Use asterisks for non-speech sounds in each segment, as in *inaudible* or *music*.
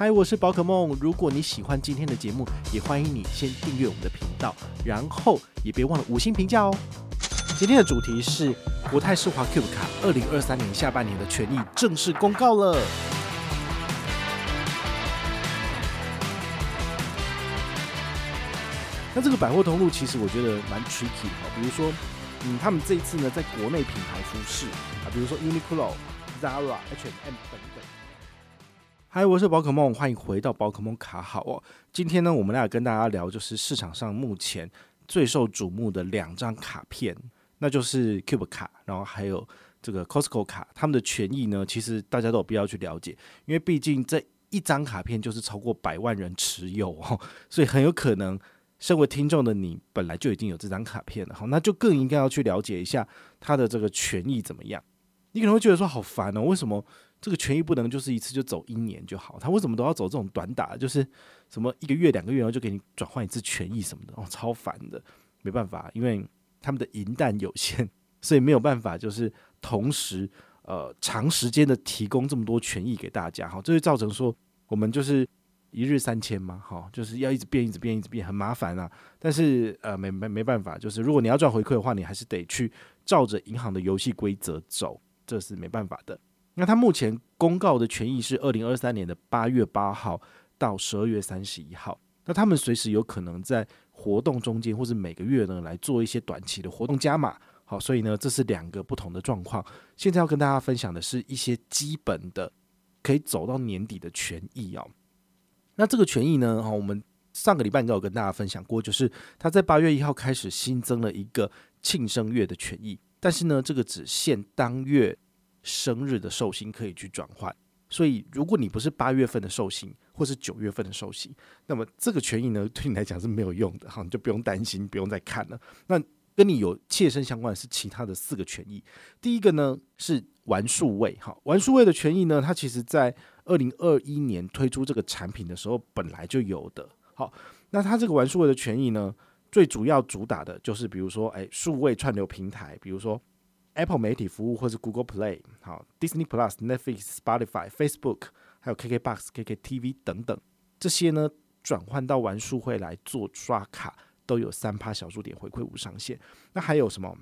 嗨，我是宝可梦。如果你喜欢今天的节目，也欢迎你先订阅我们的频道，然后也别忘了五星评价哦。今天的主题是国泰世华 Cube 卡二零二三年下半年的权益正式公告了。那这个百货通路其实我觉得蛮 tricky 的，比如说，嗯，他们这一次呢，在国内品牌服饰啊，比如说 Uniqlo、Zara、H&M 等等。嗨，我是宝可梦，欢迎回到宝可梦卡好哦。今天呢，我们来跟大家聊，就是市场上目前最受瞩目的两张卡片，那就是 Cube 卡，然后还有这个 Costco 卡。他们的权益呢，其实大家都有必要去了解，因为毕竟这一张卡片就是超过百万人持有哦，所以很有可能身为听众的你本来就已经有这张卡片了，好，那就更应该要去了解一下它的这个权益怎么样。你可能会觉得说好烦哦，为什么？这个权益不能就是一次就走一年就好，他为什么都要走这种短打？就是什么一个月、两个月，然后就给你转换一次权益什么的，哦，超烦的。没办法，因为他们的银弹有限，所以没有办法，就是同时呃长时间的提供这么多权益给大家，哈，这就造成说我们就是一日三千嘛，哈，就是要一直变、一直变、一直变，很麻烦啊。但是呃没没没办法，就是如果你要赚回馈的话，你还是得去照着银行的游戏规则走，这是没办法的。那他目前公告的权益是二零二三年的八月八号到十二月三十一号。那他们随时有可能在活动中间，或是每个月呢来做一些短期的活动加码。好，所以呢，这是两个不同的状况。现在要跟大家分享的是一些基本的可以走到年底的权益哦。那这个权益呢，哈，我们上个礼拜应该有跟大家分享过，就是他在八月一号开始新增了一个庆生月的权益，但是呢，这个只限当月。生日的寿星可以去转换，所以如果你不是八月份的寿星，或是九月份的寿星，那么这个权益呢，对你来讲是没有用的哈，你就不用担心，不用再看了。那跟你有切身相关的是其他的四个权益，第一个呢是玩数位哈，玩数位的权益呢，它其实在二零二一年推出这个产品的时候本来就有的。好，那它这个玩数位的权益呢，最主要主打的就是比如说，哎，数位串流平台，比如说。Apple 媒体服务或是 Google Play，好，Disney Plus、Netflix、Spotify、Facebook，还有 KKBox、KKTV 等等，这些呢转换到玩数会来做刷卡，都有三趴小数点回馈无上限。那还有什么？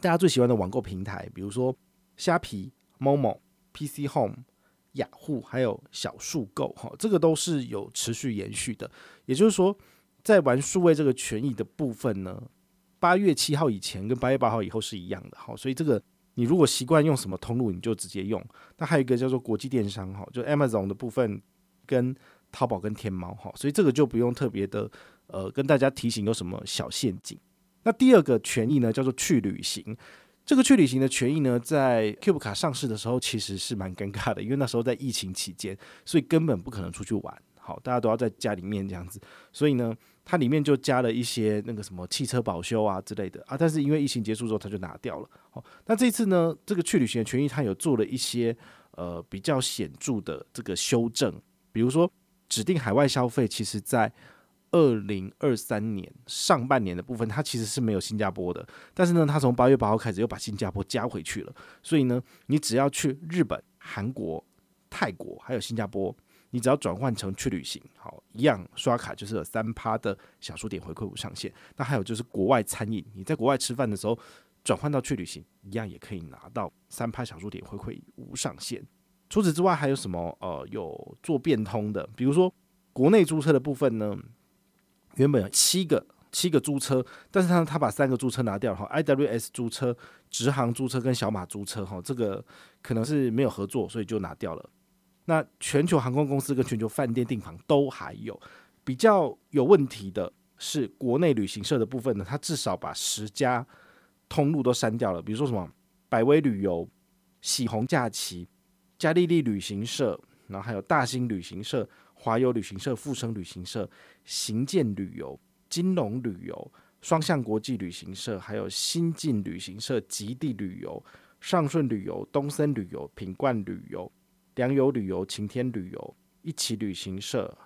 大家最喜欢的网购平台，比如说虾皮、Momo、PC Home、雅虎，还有小树购，哈，这个都是有持续延续的。也就是说，在玩数位这个权益的部分呢。八月七号以前跟八月八号以后是一样的，好，所以这个你如果习惯用什么通路，你就直接用。那还有一个叫做国际电商，哈，就 Amazon 的部分跟淘宝跟天猫，哈，所以这个就不用特别的呃跟大家提醒有什么小陷阱。那第二个权益呢，叫做去旅行。这个去旅行的权益呢，在 Cube 卡上市的时候其实是蛮尴尬的，因为那时候在疫情期间，所以根本不可能出去玩，好，大家都要在家里面这样子，所以呢。它里面就加了一些那个什么汽车保修啊之类的啊，但是因为疫情结束之后，它就拿掉了。好，那这次呢，这个去旅行的权益，它有做了一些呃比较显著的这个修正，比如说指定海外消费，其实在二零二三年上半年的部分，它其实是没有新加坡的，但是呢，它从八月八号开始又把新加坡加回去了，所以呢，你只要去日本、韩国、泰国还有新加坡。你只要转换成去旅行，好，一样刷卡就是有三趴的小数点回馈无上限。那还有就是国外餐饮，你在国外吃饭的时候转换到去旅行，一样也可以拿到三趴小数点回馈无上限。除此之外，还有什么？呃，有做变通的，比如说国内租车的部分呢，原本有七个七个租车，但是他他把三个租车拿掉了哈，IWS 租车、直航租车跟小马租车哈，这个可能是没有合作，所以就拿掉了。那全球航空公司跟全球饭店订房都还有，比较有问题的是国内旅行社的部分呢，它至少把十家通路都删掉了，比如说什么百威旅游、喜红假期、嘉利利旅行社，然后还有大兴旅行社、华游旅行社、富生旅行社、行健旅游、金龙旅游、双向国际旅行社，还有新进旅行社、极地旅游、上顺旅游、东森旅游、品冠旅游。良友旅游、晴天旅游、一起旅行社、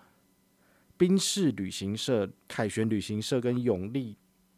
宾士旅行社、凯旋旅行社跟永利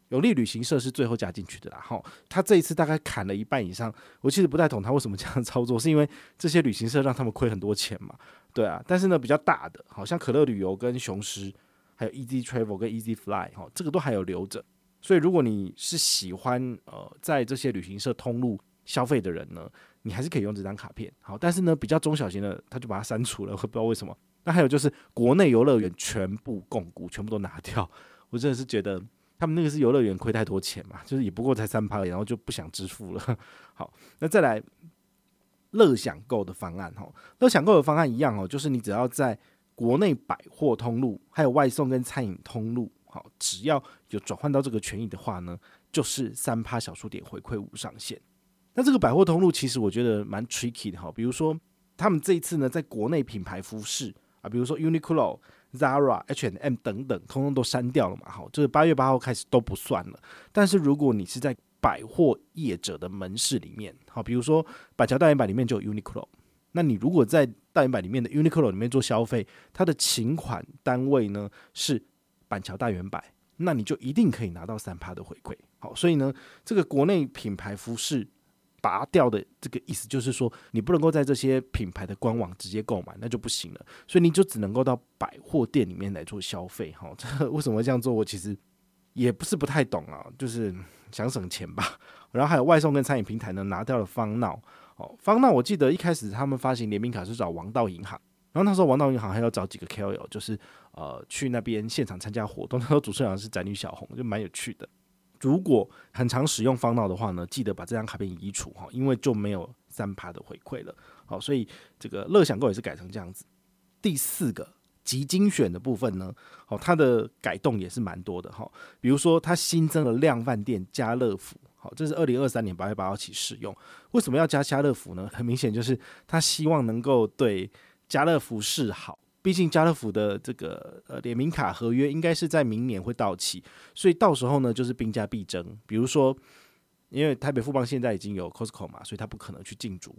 永利旅行社是最后加进去的啦。哈，他这一次大概砍了一半以上，我其实不太懂他为什么这样操作，是因为这些旅行社让他们亏很多钱嘛？对啊，但是呢，比较大的，好像可乐旅游跟雄狮，还有 Easy Travel 跟 Easy Fly 哈，这个都还有留着。所以如果你是喜欢呃在这些旅行社通路消费的人呢，你还是可以用这张卡片。好，但是呢，比较中小型的他就把它删除了，*laughs* 我不知道为什么。那还有就是国内游乐园全部共股，全部都拿掉。*laughs* 我真的是觉得他们那个是游乐园亏太多钱嘛，就是也不过才三趴，然后就不想支付了。*laughs* 好，那再来乐享购的方案哈，乐享购的方案一样哦，就是你只要在国内百货通路，还有外送跟餐饮通路。好，只要有转换到这个权益的话呢，就是三趴小数点回馈无上限。那这个百货通路其实我觉得蛮 tricky 的哈，比如说他们这一次呢，在国内品牌服饰啊，比如说 Uniqlo、Zara、H&M 等等，通通都删掉了嘛。好，这是八月八号开始都不算了。但是如果你是在百货业者的门市里面，好，比如说板桥大圆百里面就有 Uniqlo，那你如果在大圆百里面的 Uniqlo 里面做消费，它的请款单位呢是。板桥大圆百，那你就一定可以拿到三趴的回馈。好，所以呢，这个国内品牌服饰拔掉的这个意思就是说，你不能够在这些品牌的官网直接购买，那就不行了。所以你就只能够到百货店里面来做消费。哈，*laughs* 这为什么这样做？我其实也不是不太懂啊，就是想省钱吧。*laughs* 然后还有外送跟餐饮平台呢，拿掉了方闹。哦，方闹我记得一开始他们发行联名卡是找王道银行。然后那时候王道银行还要找几个 KOL，就是呃去那边现场参加活动。那时候主持人好像是宅女小红，就蛮有趣的。如果很常使用方闹的话呢，记得把这张卡片移除哈，因为就没有三趴的回馈了。好，所以这个乐享购也是改成这样子。第四个集精选的部分呢，好，它的改动也是蛮多的哈。比如说它新增了量贩店家乐福，好，这是二零二三年八月八号起使用。为什么要加家乐福呢？很明显就是他希望能够对。家乐福示好，毕竟家乐福的这个呃联名卡合约应该是在明年会到期，所以到时候呢就是兵家必争。比如说，因为台北富邦现在已经有 Costco 嘛，所以他不可能去进驻。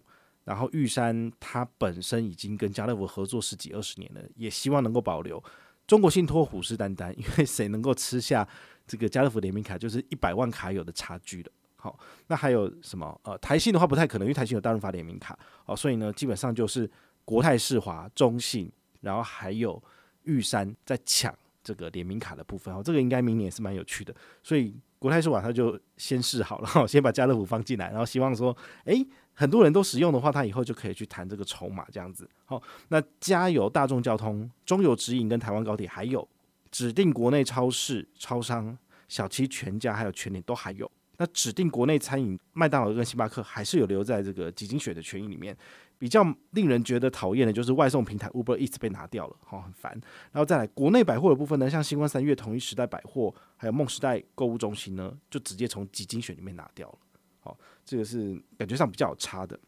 然后玉山它本身已经跟家乐福合作十几二十年了，也希望能够保留。中国信托虎视眈眈，*laughs* 因为谁能够吃下这个家乐福联名卡，就是一百万卡友的差距了。好，那还有什么？呃，台信的话不太可能，因为台信有大润发联名卡哦，所以呢基本上就是。国泰世华、中信，然后还有玉山在抢这个联名卡的部分哦，这个应该明年也是蛮有趣的。所以国泰世华他就先试好了，*laughs* 先把家乐福放进来，然后希望说，诶，很多人都使用的话，他以后就可以去谈这个筹码这样子。好，那加油大众交通、中油直营跟台湾高铁，还有指定国内超市、超商、小七全家还有全联都还有。那指定国内餐饮，麦当劳跟星巴克还是有留在这个集精选的权益里面。比较令人觉得讨厌的就是外送平台 Uber Eats 被拿掉了，好，很烦。然后再来国内百货的部分呢，像新光三月、统一时代百货，还有梦时代购物中心呢，就直接从集精选里面拿掉了。好，这个是感觉上比较有差的。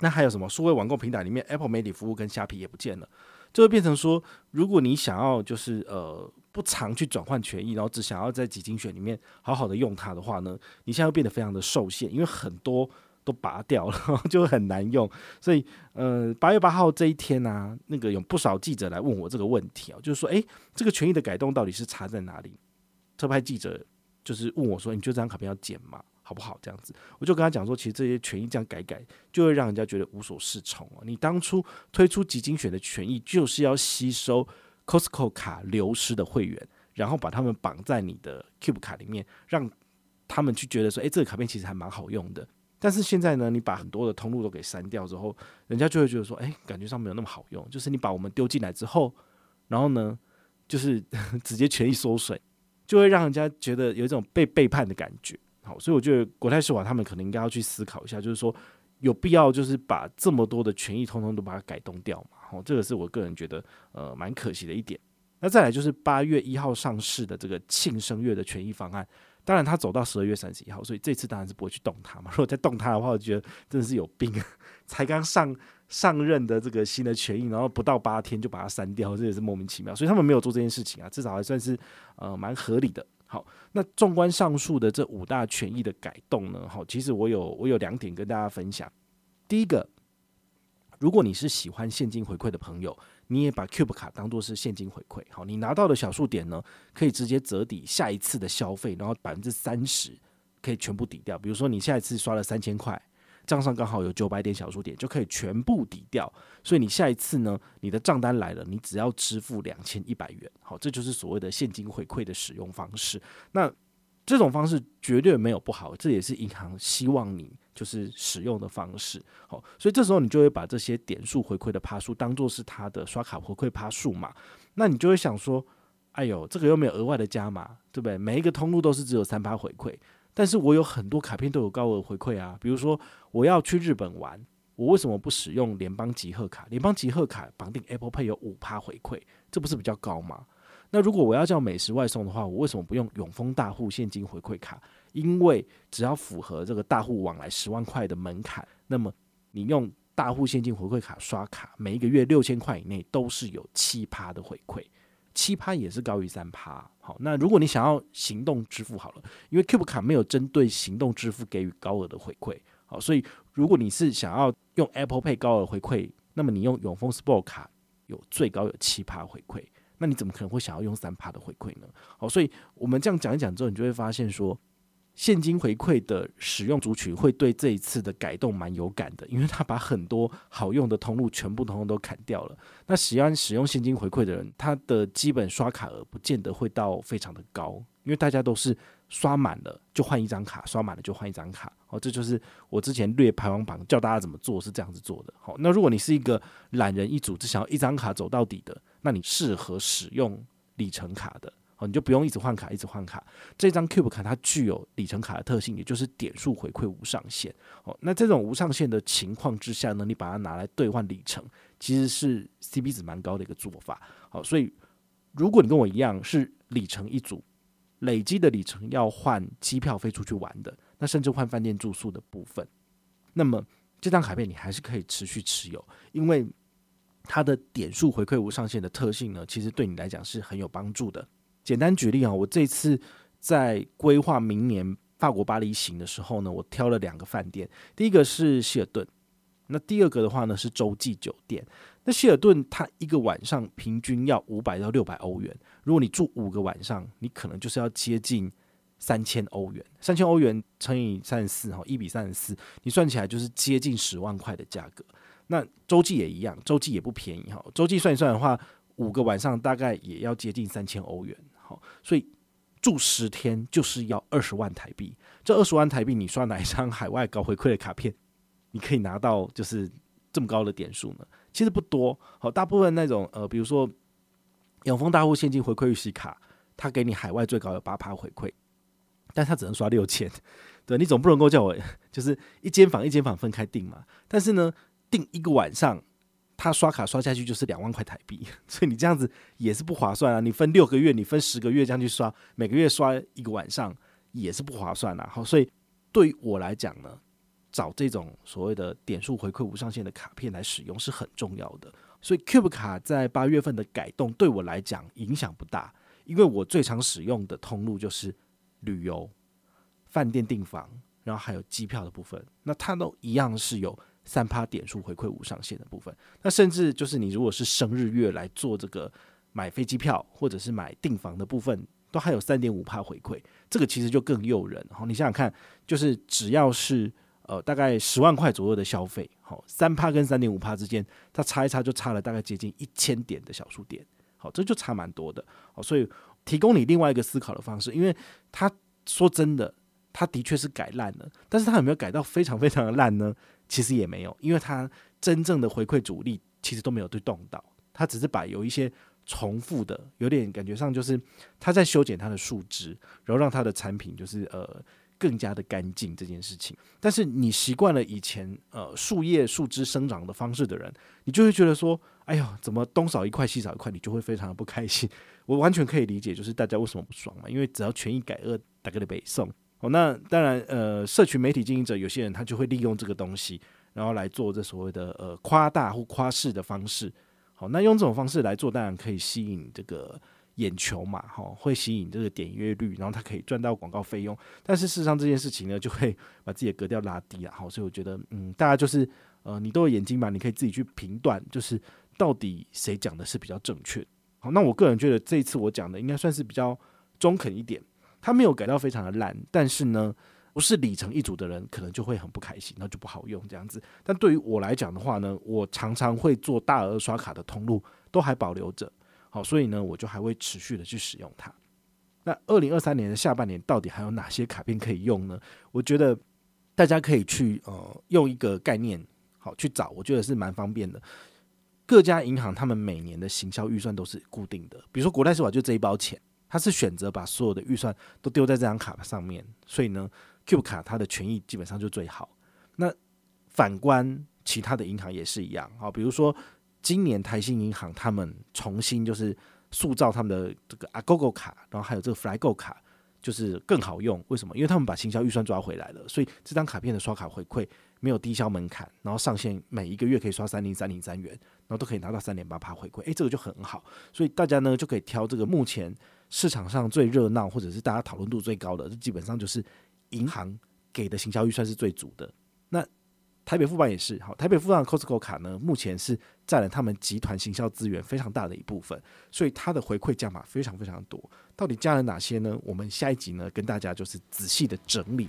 那还有什么数位网购平台里面 Apple 媒体服务跟虾皮也不见了，就会变成说，如果你想要就是呃不常去转换权益，然后只想要在集精选里面好好的用它的话呢，你现在会变得非常的受限，因为很多。都拔掉了，*laughs* 就很难用。所以，呃，八月八号这一天呢、那个有不少记者来问我这个问题啊，就是说，诶，这个权益的改动到底是差在哪里？特派记者就是问我说，你觉得这张卡片要剪吗？好不好？这样子，我就跟他讲说，其实这些权益这样改改，就会让人家觉得无所适从哦。你当初推出集精选的权益，就是要吸收 Costco 卡流失的会员，然后把他们绑在你的 Cube 卡里面，让他们去觉得说，诶，这个卡片其实还蛮好用的。但是现在呢，你把很多的通路都给删掉之后，人家就会觉得说，哎，感觉上没有那么好用。就是你把我们丢进来之后，然后呢，就是 *laughs* 直接权益缩水，就会让人家觉得有一种被背叛的感觉。好，所以我觉得国泰世华他们可能应该要去思考一下，就是说有必要就是把这么多的权益通通都把它改动掉嘛。好，这个是我个人觉得呃蛮可惜的一点。那再来就是八月一号上市的这个庆生月的权益方案。当然，他走到十二月三十一号，所以这次当然是不会去动它嘛。如果再动它的话，我觉得真的是有病。才刚上上任的这个新的权益，然后不到八天就把它删掉，这也是莫名其妙。所以他们没有做这件事情啊，至少还算是呃蛮合理的。好，那纵观上述的这五大权益的改动呢，好，其实我有我有两点跟大家分享。第一个，如果你是喜欢现金回馈的朋友。你也把 Cube 卡当做是现金回馈，好，你拿到的小数点呢，可以直接折抵下一次的消费，然后百分之三十可以全部抵掉。比如说你下一次刷了三千块，账上刚好有九百点小数点，就可以全部抵掉。所以你下一次呢，你的账单来了，你只要支付两千一百元。好，这就是所谓的现金回馈的使用方式。那这种方式绝对没有不好，这也是银行希望你就是使用的方式。好，所以这时候你就会把这些点数回馈的趴数当做是它的刷卡回馈趴数嘛。那你就会想说，哎呦，这个又没有额外的加码，对不对？每一个通路都是只有三趴回馈，但是我有很多卡片都有高额回馈啊。比如说我要去日本玩，我为什么不使用联邦集贺卡？联邦集贺卡绑定 Apple Pay 有五趴回馈，这不是比较高吗？那如果我要叫美食外送的话，我为什么不用永丰大户现金回馈卡？因为只要符合这个大户往来十万块的门槛，那么你用大户现金回馈卡刷卡，每一个月六千块以内都是有七趴的回馈，七趴也是高于三趴。好，那如果你想要行动支付好了，因为 Cube 卡没有针对行动支付给予高额的回馈，好，所以如果你是想要用 Apple Pay 高额回馈，那么你用永丰 Sport 卡有最高有七趴回馈。那你怎么可能会想要用三趴的回馈呢？好，所以我们这样讲一讲之后，你就会发现说，现金回馈的使用族群会对这一次的改动蛮有感的，因为他把很多好用的通路全部通通都砍掉了。那喜欢使用现金回馈的人，他的基本刷卡额不见得会到非常的高，因为大家都是刷满了就换一张卡，刷满了就换一张卡。好，这就是我之前略排行榜教大家怎么做是这样子做的。好，那如果你是一个懒人一族，只想要一张卡走到底的。那你适合使用里程卡的哦，你就不用一直换卡，一直换卡。这张 Cube 卡它具有里程卡的特性，也就是点数回馈无上限哦。那这种无上限的情况之下呢，你把它拿来兑换里程，其实是 CP 值蛮高的一个做法。好，所以如果你跟我一样是里程一组，累积的里程要换机票飞出去玩的，那甚至换饭店住宿的部分，那么这张卡片你还是可以持续持有，因为。它的点数回馈无上限的特性呢，其实对你来讲是很有帮助的。简单举例啊，我这次在规划明年法国巴黎行的时候呢，我挑了两个饭店，第一个是希尔顿，那第二个的话呢是洲际酒店。那希尔顿它一个晚上平均要五百到六百欧元，如果你住五个晚上，你可能就是要接近三千欧元，三千欧元乘以三十四哈，一比三十四，你算起来就是接近十万块的价格。那洲际也一样，洲际也不便宜哈。洲际算一算的话，五个晚上大概也要接近三千欧元。好，所以住十天就是要二十万台币。这二十万台币，你刷哪一张海外高回馈的卡片，你可以拿到就是这么高的点数呢？其实不多。好，大部分那种呃，比如说永丰大户现金回馈预习卡，它给你海外最高有八趴回馈，但它只能刷六千。对，你总不能够叫我 *laughs* 就是一间房一间房分开订嘛？但是呢，订一个晚上，他刷卡刷下去就是两万块台币，*laughs* 所以你这样子也是不划算啊！你分六个月，你分十个月这样去刷，每个月刷一个晚上也是不划算啊。好，所以对于我来讲呢，找这种所谓的点数回馈无上限的卡片来使用是很重要的。所以 Cube 卡在八月份的改动对我来讲影响不大，因为我最常使用的通路就是旅游、饭店订房，然后还有机票的部分，那它都一样是有。三趴点数回馈无上限的部分，那甚至就是你如果是生日月来做这个买飞机票或者是买订房的部分，都还有三点五趴回馈，这个其实就更诱人。好，你想想看，就是只要是呃大概十万块左右的消费，好，三趴跟三点五趴之间，它差一差就差了大概接近一千点的小数点，好，这就差蛮多的。好，所以提供你另外一个思考的方式，因为他说真的，他的确是改烂了，但是他有没有改到非常非常的烂呢？其实也没有，因为它真正的回馈主力其实都没有对动到，它只是把有一些重复的，有点感觉上就是它在修剪它的树枝，然后让它的产品就是呃更加的干净这件事情。但是你习惯了以前呃树叶树枝生长的方式的人，你就会觉得说，哎呦，怎么东少一块西少一块，你就会非常的不开心。我完全可以理解，就是大家为什么不爽嘛，因为只要权益改恶，大概的北宋。哦，那当然，呃，社群媒体经营者有些人他就会利用这个东西，然后来做这所谓的呃夸大或夸饰的方式。好，那用这种方式来做，当然可以吸引这个眼球嘛，哈，会吸引这个点阅率，然后他可以赚到广告费用。但是事实上这件事情呢，就会把自己的格调拉低了。好，所以我觉得，嗯，大家就是呃，你都有眼睛嘛，你可以自己去评断，就是到底谁讲的是比较正确。好，那我个人觉得这一次我讲的应该算是比较中肯一点。它没有改到非常的烂，但是呢，不是里程一组的人，可能就会很不开心，那就不好用这样子。但对于我来讲的话呢，我常常会做大额刷卡的通路都还保留着，好，所以呢，我就还会持续的去使用它。那二零二三年的下半年到底还有哪些卡片可以用呢？我觉得大家可以去呃用一个概念好去找，我觉得是蛮方便的。各家银行他们每年的行销预算都是固定的，比如说国泰世华就这一包钱，他是选择把所有的预算都丢在这张卡上面，所以呢，Cube 卡它的权益基本上就最好。那反观其他的银行也是一样，好，比如说今年台新银行他们重新就是。塑造他们的这个 Agogo 卡，然后还有这个 Flygo 卡，就是更好用。为什么？因为他们把行销预算抓回来了，所以这张卡片的刷卡回馈没有低消门槛，然后上限每一个月可以刷三零三零三元，然后都可以拿到三点八趴回馈。诶，这个就很好。所以大家呢就可以挑这个目前市场上最热闹或者是大家讨论度最高的，基本上就是银行给的行销预算是最足的。那台北富邦也是好，台北富邦的 Costco 卡呢，目前是占了他们集团行销资源非常大的一部分，所以它的回馈价码非常非常多。到底加了哪些呢？我们下一集呢跟大家就是仔细的整理。